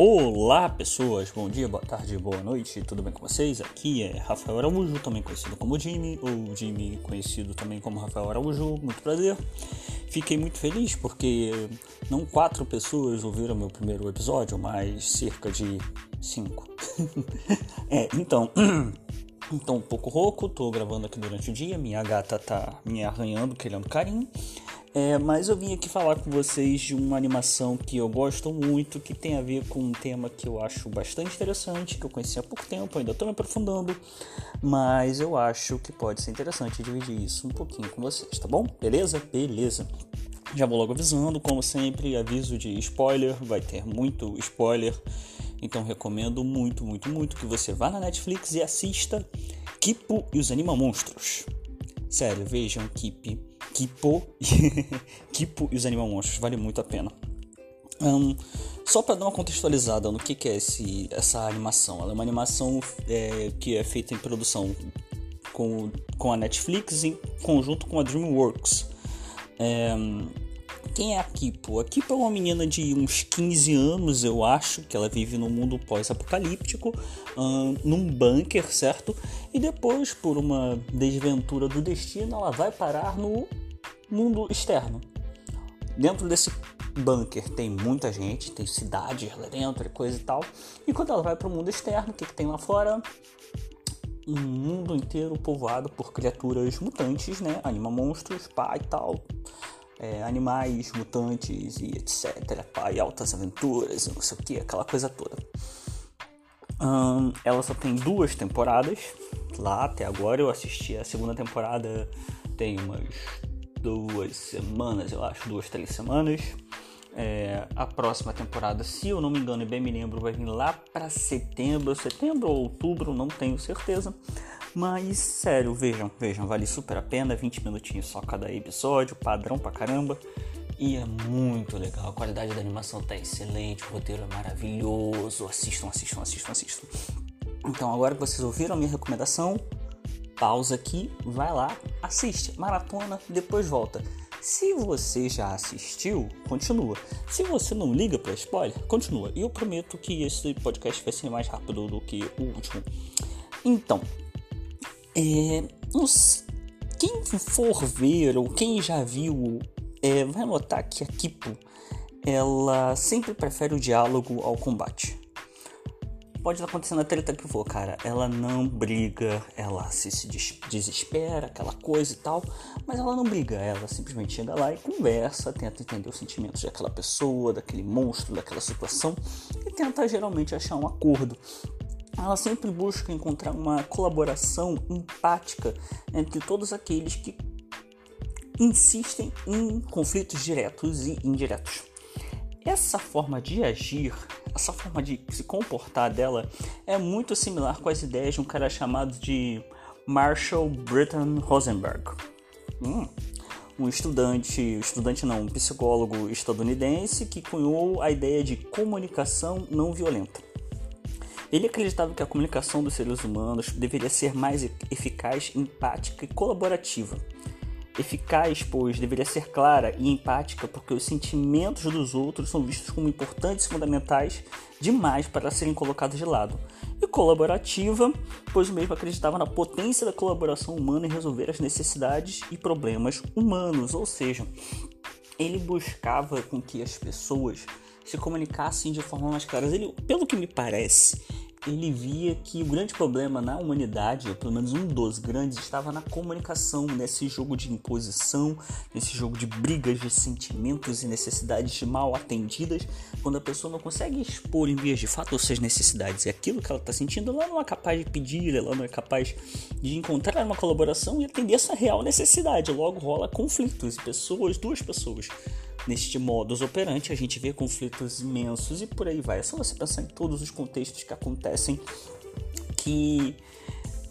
Olá pessoas, bom dia, boa tarde, boa noite, tudo bem com vocês? Aqui é Rafael Araújo, também conhecido como Jimmy, ou Jimmy conhecido também como Rafael Araújo, muito prazer. Fiquei muito feliz porque não quatro pessoas ouviram meu primeiro episódio, mas cerca de cinco. é, então, então um pouco rouco, tô gravando aqui durante o dia, minha gata tá me arranhando, querendo carinho. É, mas eu vim aqui falar com vocês de uma animação que eu gosto muito, que tem a ver com um tema que eu acho bastante interessante, que eu conheci há pouco tempo, ainda estou me aprofundando, mas eu acho que pode ser interessante dividir isso um pouquinho com vocês, tá bom? Beleza? Beleza. Já vou logo avisando, como sempre, aviso de spoiler, vai ter muito spoiler, então recomendo muito, muito, muito que você vá na Netflix e assista Kipo e os Anima Monstros. Sério, vejam Kipo Kipo, Kipo e os Animal Monstros, vale muito a pena. Um, só para dar uma contextualizada no que, que é esse, essa animação, ela é uma animação é, que é feita em produção com, com a Netflix em conjunto com a DreamWorks. É, quem é a Kipo? A Kipo é uma menina de uns 15 anos, eu acho, que ela vive num mundo pós-apocalíptico, um, num bunker, certo? E depois, por uma desventura do destino, ela vai parar no mundo externo. Dentro desse bunker tem muita gente, tem cidades lá dentro e coisa e tal. E quando ela vai para o mundo externo, o que, que tem lá fora? Um mundo inteiro povoado por criaturas mutantes, né? Anima monstros, pá e tal é, animais mutantes e etc. Pai, altas aventuras e não sei o que, aquela coisa toda. Ela só tem duas temporadas lá até agora. Eu assisti a segunda temporada tem umas duas semanas, eu acho, duas, três semanas. É, a próxima temporada, se eu não me engano e bem me lembro, vai vir lá para setembro, setembro ou outubro, não tenho certeza. Mas sério, vejam, vejam, vale super a pena, 20 minutinhos só cada episódio, padrão pra caramba. E é muito legal, a qualidade da animação tá excelente, o roteiro é maravilhoso. Assistam, assistam, assistam, assistam. Então agora que vocês ouviram a minha recomendação, pausa aqui, vai lá, assiste, maratona, depois volta. Se você já assistiu, continua. Se você não liga para spoiler, continua. E eu prometo que esse podcast vai ser mais rápido do que o último. Então, é, quem for ver ou quem já viu é, vai notar que a Kipo ela sempre prefere o diálogo ao combate. Pode acontecer na treta que for, cara. Ela não briga, ela se, se desespera, aquela coisa e tal, mas ela não briga. Ela simplesmente chega lá e conversa, tenta entender os sentimentos daquela pessoa, daquele monstro, daquela situação e tenta geralmente achar um acordo ela sempre busca encontrar uma colaboração empática entre todos aqueles que insistem em conflitos diretos e indiretos. Essa forma de agir, essa forma de se comportar dela é muito similar com as ideias de um cara chamado de Marshall Britton Rosenberg. Hum, um estudante, estudante não, um psicólogo estadunidense que cunhou a ideia de comunicação não violenta. Ele acreditava que a comunicação dos seres humanos deveria ser mais eficaz, empática e colaborativa. Eficaz, pois deveria ser clara e empática, porque os sentimentos dos outros são vistos como importantes e fundamentais demais para serem colocados de lado. E colaborativa, pois o mesmo acreditava na potência da colaboração humana em resolver as necessidades e problemas humanos, ou seja, ele buscava com que as pessoas se comunicassem de forma mais clara. Ele, pelo que me parece, ele via que o grande problema na humanidade, pelo menos um dos grandes, estava na comunicação, nesse jogo de imposição, nesse jogo de brigas de sentimentos e necessidades mal atendidas, quando a pessoa não consegue expor em vias de fato as suas necessidades e aquilo que ela está sentindo, ela não é capaz de pedir, ela não é capaz de encontrar uma colaboração e atender essa real necessidade. Logo rola conflitos e pessoas, duas pessoas Neste modus operandi, a gente vê conflitos imensos e por aí vai. É só você pensar em todos os contextos que acontecem que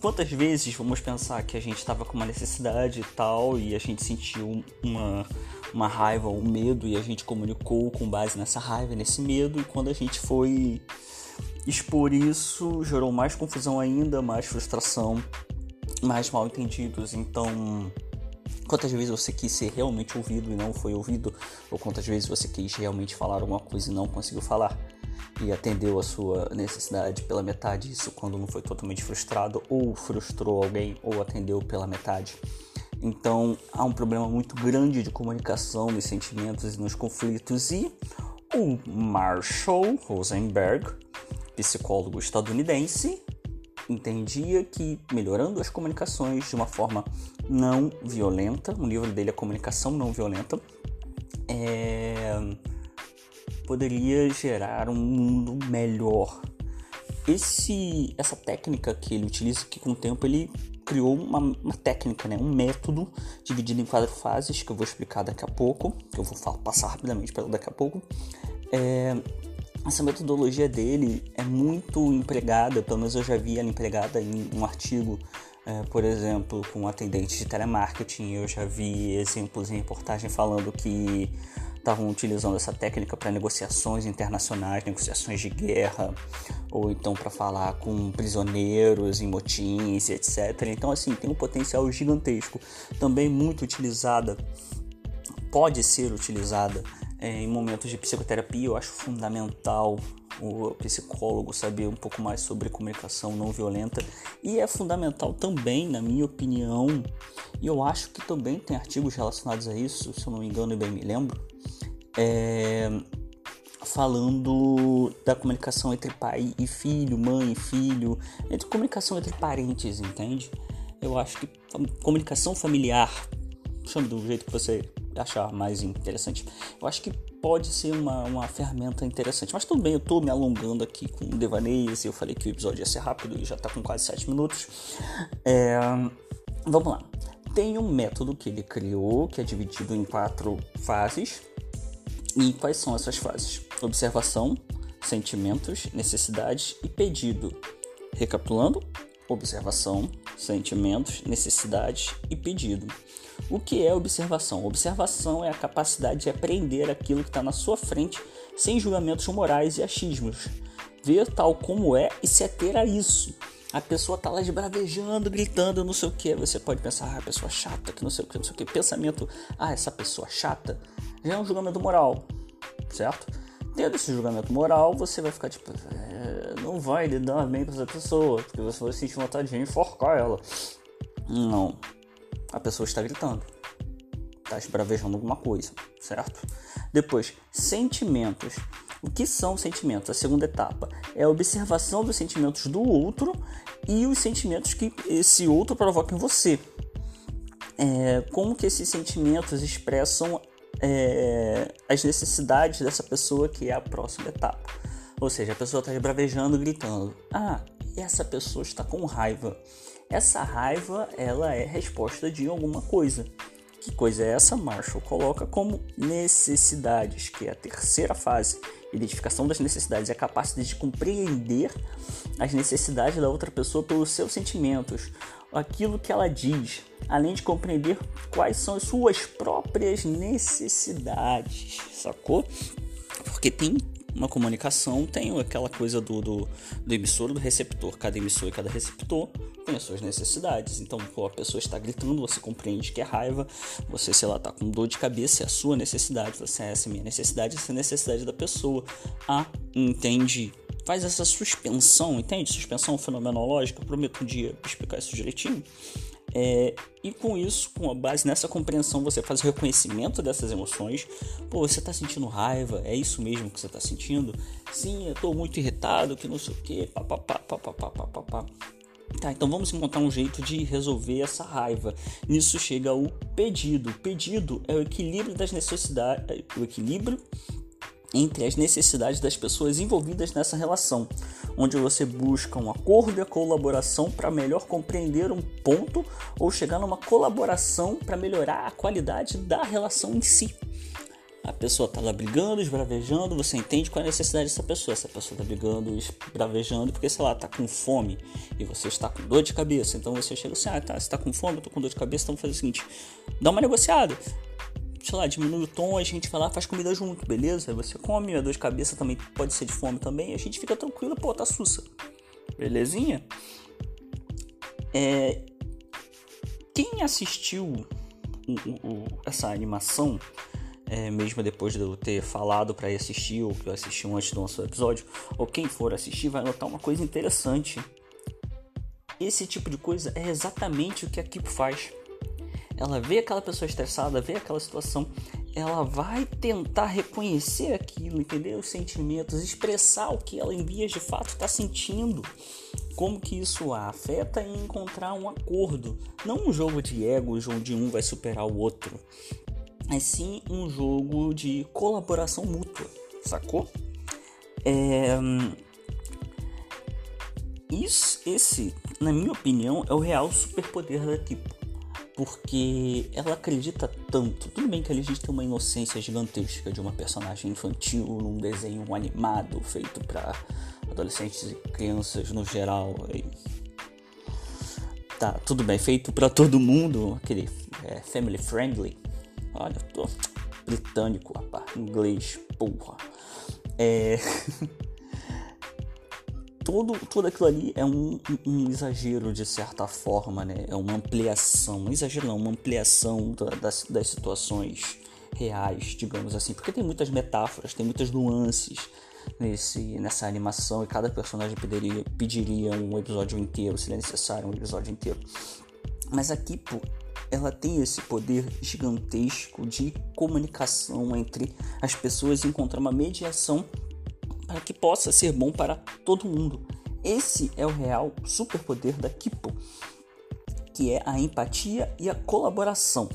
quantas vezes vamos pensar que a gente estava com uma necessidade e tal e a gente sentiu uma, uma raiva, um medo e a gente comunicou com base nessa raiva, nesse medo e quando a gente foi expor isso gerou mais confusão ainda, mais frustração, mais mal entendidos. Então Quantas vezes você quis ser realmente ouvido e não foi ouvido? Ou quantas vezes você quis realmente falar alguma coisa e não conseguiu falar? e atendeu a sua necessidade pela metade, isso quando não foi totalmente frustrado, ou frustrou alguém, ou atendeu pela metade. Então há um problema muito grande de comunicação nos sentimentos e nos conflitos, e o Marshall Rosenberg, psicólogo estadunidense, entendia que melhorando as comunicações de uma forma não violenta, o livro dele é Comunicação Não Violenta, é, poderia gerar um mundo melhor. Esse, essa técnica que ele utiliza, que com o tempo ele criou uma, uma, técnica, né? um método dividido em quatro fases, que eu vou explicar daqui a pouco, que eu vou falar, passar rapidamente para daqui a pouco. É, essa metodologia dele é muito empregada, pelo menos eu já vi ela empregada em um artigo, é, por exemplo, com atendentes de telemarketing. Eu já vi exemplos em reportagem falando que estavam utilizando essa técnica para negociações internacionais, negociações de guerra, ou então para falar com prisioneiros em motins, etc. Então, assim, tem um potencial gigantesco. Também muito utilizada, pode ser utilizada é, em momentos de psicoterapia, eu acho fundamental o psicólogo saber um pouco mais sobre comunicação não violenta e é fundamental também, na minha opinião, e eu acho que também tem artigos relacionados a isso, se eu não me engano e bem me lembro, é, falando da comunicação entre pai e filho, mãe e filho, entre comunicação entre parentes, entende? Eu acho que comunicação familiar, chame do jeito que você achar mais interessante. Eu acho que pode ser uma, uma ferramenta interessante. Mas tudo bem, eu estou me alongando aqui com devaneios. Eu falei que o episódio ia ser rápido e já está com quase 7 minutos. É, vamos lá. Tem um método que ele criou que é dividido em quatro fases. E quais são essas fases? Observação, sentimentos, necessidades e pedido. Recapitulando: observação, sentimentos, necessidades e pedido. O que é observação? Observação é a capacidade de aprender aquilo que está na sua frente sem julgamentos morais e achismos. Ver tal como é e se ater a isso. A pessoa tá lá esbravejando, gritando, não sei o que. Você pode pensar, ah, pessoa chata, que não sei o que, não sei o que. Pensamento, ah, essa pessoa chata, já é um julgamento moral, certo? Tendo esse julgamento moral, você vai ficar tipo, é, não vai lidar bem com essa pessoa, porque você vai sentir vontade de enforcar ela. Não, a pessoa está gritando, está esbravejando alguma coisa, certo? Depois, sentimentos. O que são sentimentos? A segunda etapa é a observação dos sentimentos do outro e os sentimentos que esse outro provoca em você. É, como que esses sentimentos expressam é, as necessidades dessa pessoa que é a próxima etapa. Ou seja, a pessoa está bravejando, gritando: Ah, essa pessoa está com raiva. Essa raiva, ela é resposta de alguma coisa. Que coisa é essa? Marshall coloca como necessidades, que é a terceira fase. Identificação das necessidades é a capacidade de compreender as necessidades da outra pessoa pelos seus sentimentos, aquilo que ela diz, além de compreender quais são as suas próprias necessidades, sacou? Porque tem uma comunicação tem aquela coisa do, do, do emissor do receptor. Cada emissor e cada receptor tem as suas necessidades. Então, pô, a pessoa está gritando, você compreende que é raiva, você, sei lá, tá com dor de cabeça, é a sua necessidade, você é essa minha necessidade, essa é a necessidade da pessoa. Ah, entendi. Faz essa suspensão, entende? Suspensão fenomenológica. Eu prometo um dia explicar isso direitinho. É, e com isso, com a base nessa compreensão, você faz o reconhecimento dessas emoções. Pô, você tá sentindo raiva? É isso mesmo que você tá sentindo? Sim, eu tô muito irritado, que não sei o que, papapá, papapá, papapá. Tá, então vamos encontrar um jeito de resolver essa raiva. Nisso chega o pedido. O pedido é o equilíbrio das necessidades, o equilíbrio entre as necessidades das pessoas envolvidas nessa relação, onde você busca um acordo e a colaboração para melhor compreender um ponto ou chegar numa colaboração para melhorar a qualidade da relação em si. A pessoa está lá brigando, esbravejando, você entende qual é a necessidade dessa pessoa. Essa pessoa está brigando, esbravejando, porque, sei lá, está com fome e você está com dor de cabeça. Então você chega assim, ah, tá, você está com fome, eu estou com dor de cabeça, então vamos fazer o seguinte, dá uma negociada sei lá, diminui o tom, a gente vai lá faz comida junto, beleza? Você come, a dor de cabeça também pode ser de fome também, a gente fica tranquilo, pô, tá sussa. Belezinha? É, quem assistiu o, o, essa animação é, mesmo depois de eu ter falado para ir assistir, ou que eu assisti antes do nosso episódio, ou quem for assistir vai notar uma coisa interessante. Esse tipo de coisa é exatamente o que a Kipo faz. Ela vê aquela pessoa estressada, vê aquela situação, ela vai tentar reconhecer aquilo, entender os sentimentos, expressar o que ela em vias de fato está sentindo, como que isso a afeta e encontrar um acordo, não um jogo de egos onde um vai superar o outro, mas sim um jogo de colaboração mútua, sacou? É... Isso, esse, na minha opinião, é o real superpoder da Tipo porque ela acredita tanto. Tudo bem que ali a gente tem uma inocência gigantesca de uma personagem infantil num desenho animado feito para adolescentes e crianças no geral. E... Tá, tudo bem, feito para todo mundo, aquele é, family friendly. Olha, eu tô britânico, rapaz, inglês, porra. É. todo, tudo aquilo ali é um, um, exagero de certa forma, né? É uma ampliação, um exagero não, uma ampliação da, das, das situações reais, digamos assim, porque tem muitas metáforas, tem muitas nuances nesse, nessa animação e cada personagem pediria, pediria um episódio inteiro, se necessário, um episódio inteiro. Mas aqui, pô, ela tem esse poder gigantesco de comunicação entre as pessoas e encontrar uma mediação para que possa ser bom para todo mundo. Esse é o real superpoder da Kipo, que é a empatia e a colaboração.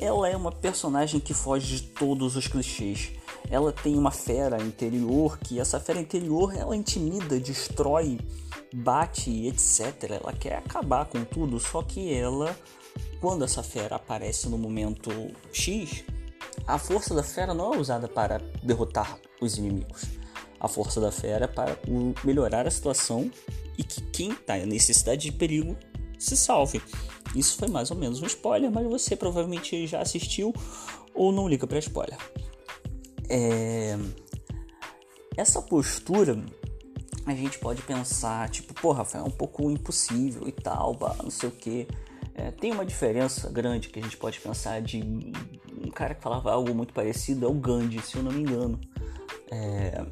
Ela é uma personagem que foge de todos os clichês. Ela tem uma fera interior que essa fera interior ela intimida, destrói, bate, etc. Ela quer acabar com tudo, só que ela, quando essa fera aparece no momento X, a força da fera não é usada para derrotar os inimigos. A força da fera é para melhorar a situação e que quem está em necessidade de perigo se salve. Isso foi mais ou menos um spoiler, mas você provavelmente já assistiu ou não liga para spoiler. É... Essa postura a gente pode pensar, tipo, porra, Rafael, é um pouco impossível e tal, não sei o que. É, tem uma diferença grande que a gente pode pensar de um cara que falava algo muito parecido é o Gandhi, se eu não me engano. É,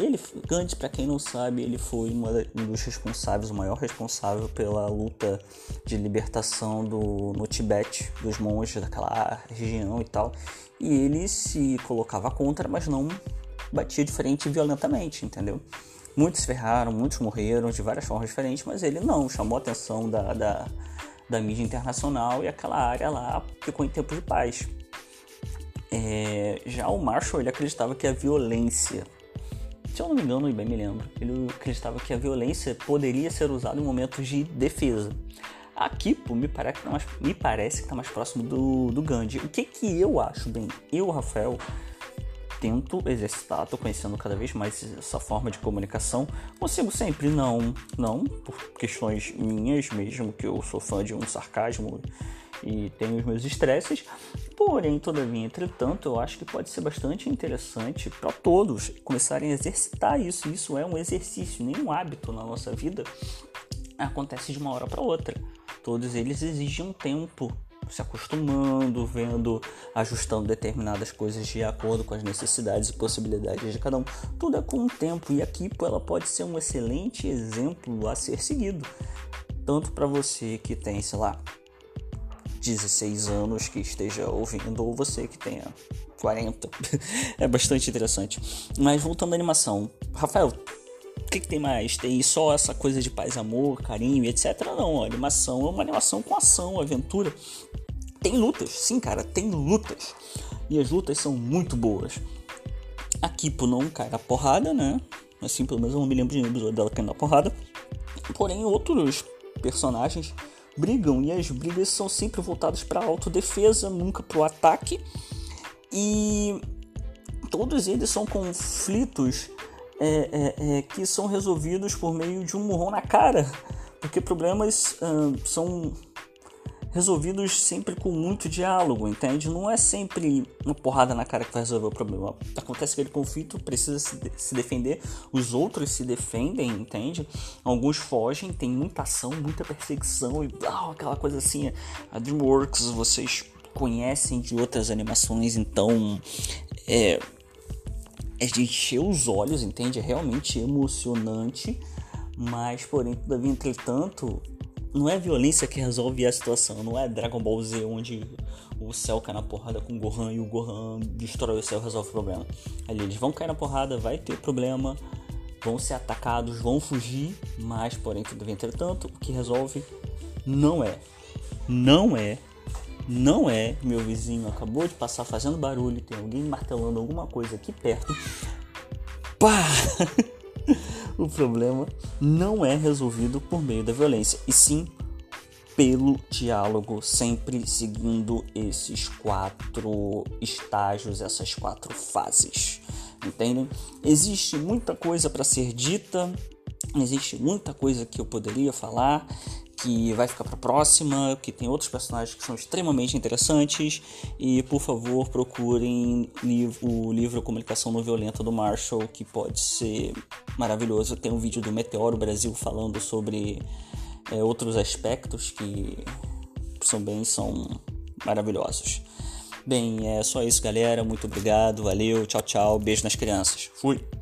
ele, Gandhi, para quem não sabe, ele foi um dos responsáveis, o maior responsável pela luta de libertação do, no Tibete, dos monges daquela região e tal. E ele se colocava contra, mas não batia de frente violentamente, entendeu? Muitos ferraram, muitos morreram de várias formas diferentes, mas ele não, chamou a atenção da, da, da mídia internacional e aquela área lá ficou em tempo de paz. É, já o Marshall ele acreditava que a violência, se eu não me engano bem me lembro, ele acreditava que a violência poderia ser usada em momentos de defesa. A Kipo me parece que está mais, me parece que tá mais próximo do, do Gandhi. O que, que eu acho bem? Eu, Rafael, tento exercitar, estou conhecendo cada vez mais essa forma de comunicação. Consigo sempre, não, não, por questões minhas mesmo, que eu sou fã de um sarcasmo e tenho os meus estresses. Porém, todavia, entretanto, eu acho que pode ser bastante interessante para todos começarem a exercitar isso. Isso é um exercício, nenhum hábito na nossa vida acontece de uma hora para outra. Todos eles exigem um tempo se acostumando, vendo, ajustando determinadas coisas de acordo com as necessidades e possibilidades de cada um. Tudo é com o tempo e a Kipo ela pode ser um excelente exemplo a ser seguido. Tanto para você que tem, sei lá, 16 anos que esteja ouvindo, ou você que tenha 40. é bastante interessante. Mas voltando à animação, Rafael, o que, que, tem mais? Tem só essa coisa de paz, amor, carinho, etc. Não, a animação é uma animação com ação, aventura. Tem lutas, sim, cara, tem lutas. E as lutas são muito boas. A Kipo não cai na porrada, né? Assim, pelo menos eu não me lembro de nenhum episódio dela caindo na porrada. Porém, outros personagens brigam e as brigas são sempre voltadas para autodefesa, nunca para o ataque. E todos eles são conflitos é, é, é, que são resolvidos por meio de um murrão na cara, porque problemas são resolvidos sempre com muito diálogo, entende? Não é sempre uma porrada na cara que vai resolver o problema. Acontece que aquele conflito precisa se, de se defender, os outros se defendem, entende? Alguns fogem, tem muita ação, muita perseguição e ah, aquela coisa assim. A DreamWorks, vocês conhecem de outras animações, então é, é de encher os olhos, entende? É realmente emocionante, mas porém, todavia, entretanto, não é violência que resolve a situação, não é Dragon Ball Z onde o céu cai na porrada com o Gohan e o Gohan destrói o céu e resolve o problema. Ali eles vão cair na porrada, vai ter problema, vão ser atacados, vão fugir, mas porém, todavia, entretanto, o que resolve não é, não é não é meu vizinho acabou de passar fazendo barulho, tem alguém martelando alguma coisa aqui perto. Pá! o problema não é resolvido por meio da violência, e sim pelo diálogo, sempre seguindo esses quatro estágios, essas quatro fases. Entendem? Existe muita coisa para ser dita, existe muita coisa que eu poderia falar, que vai ficar para próxima, que tem outros personagens que são extremamente interessantes e por favor procurem o livro Comunicação Não Violenta do Marshall, que pode ser maravilhoso. Tem um vídeo do Meteoro Brasil falando sobre é, outros aspectos que também são maravilhosos. Bem, é só isso, galera. Muito obrigado, valeu, tchau, tchau, beijo nas crianças. Fui!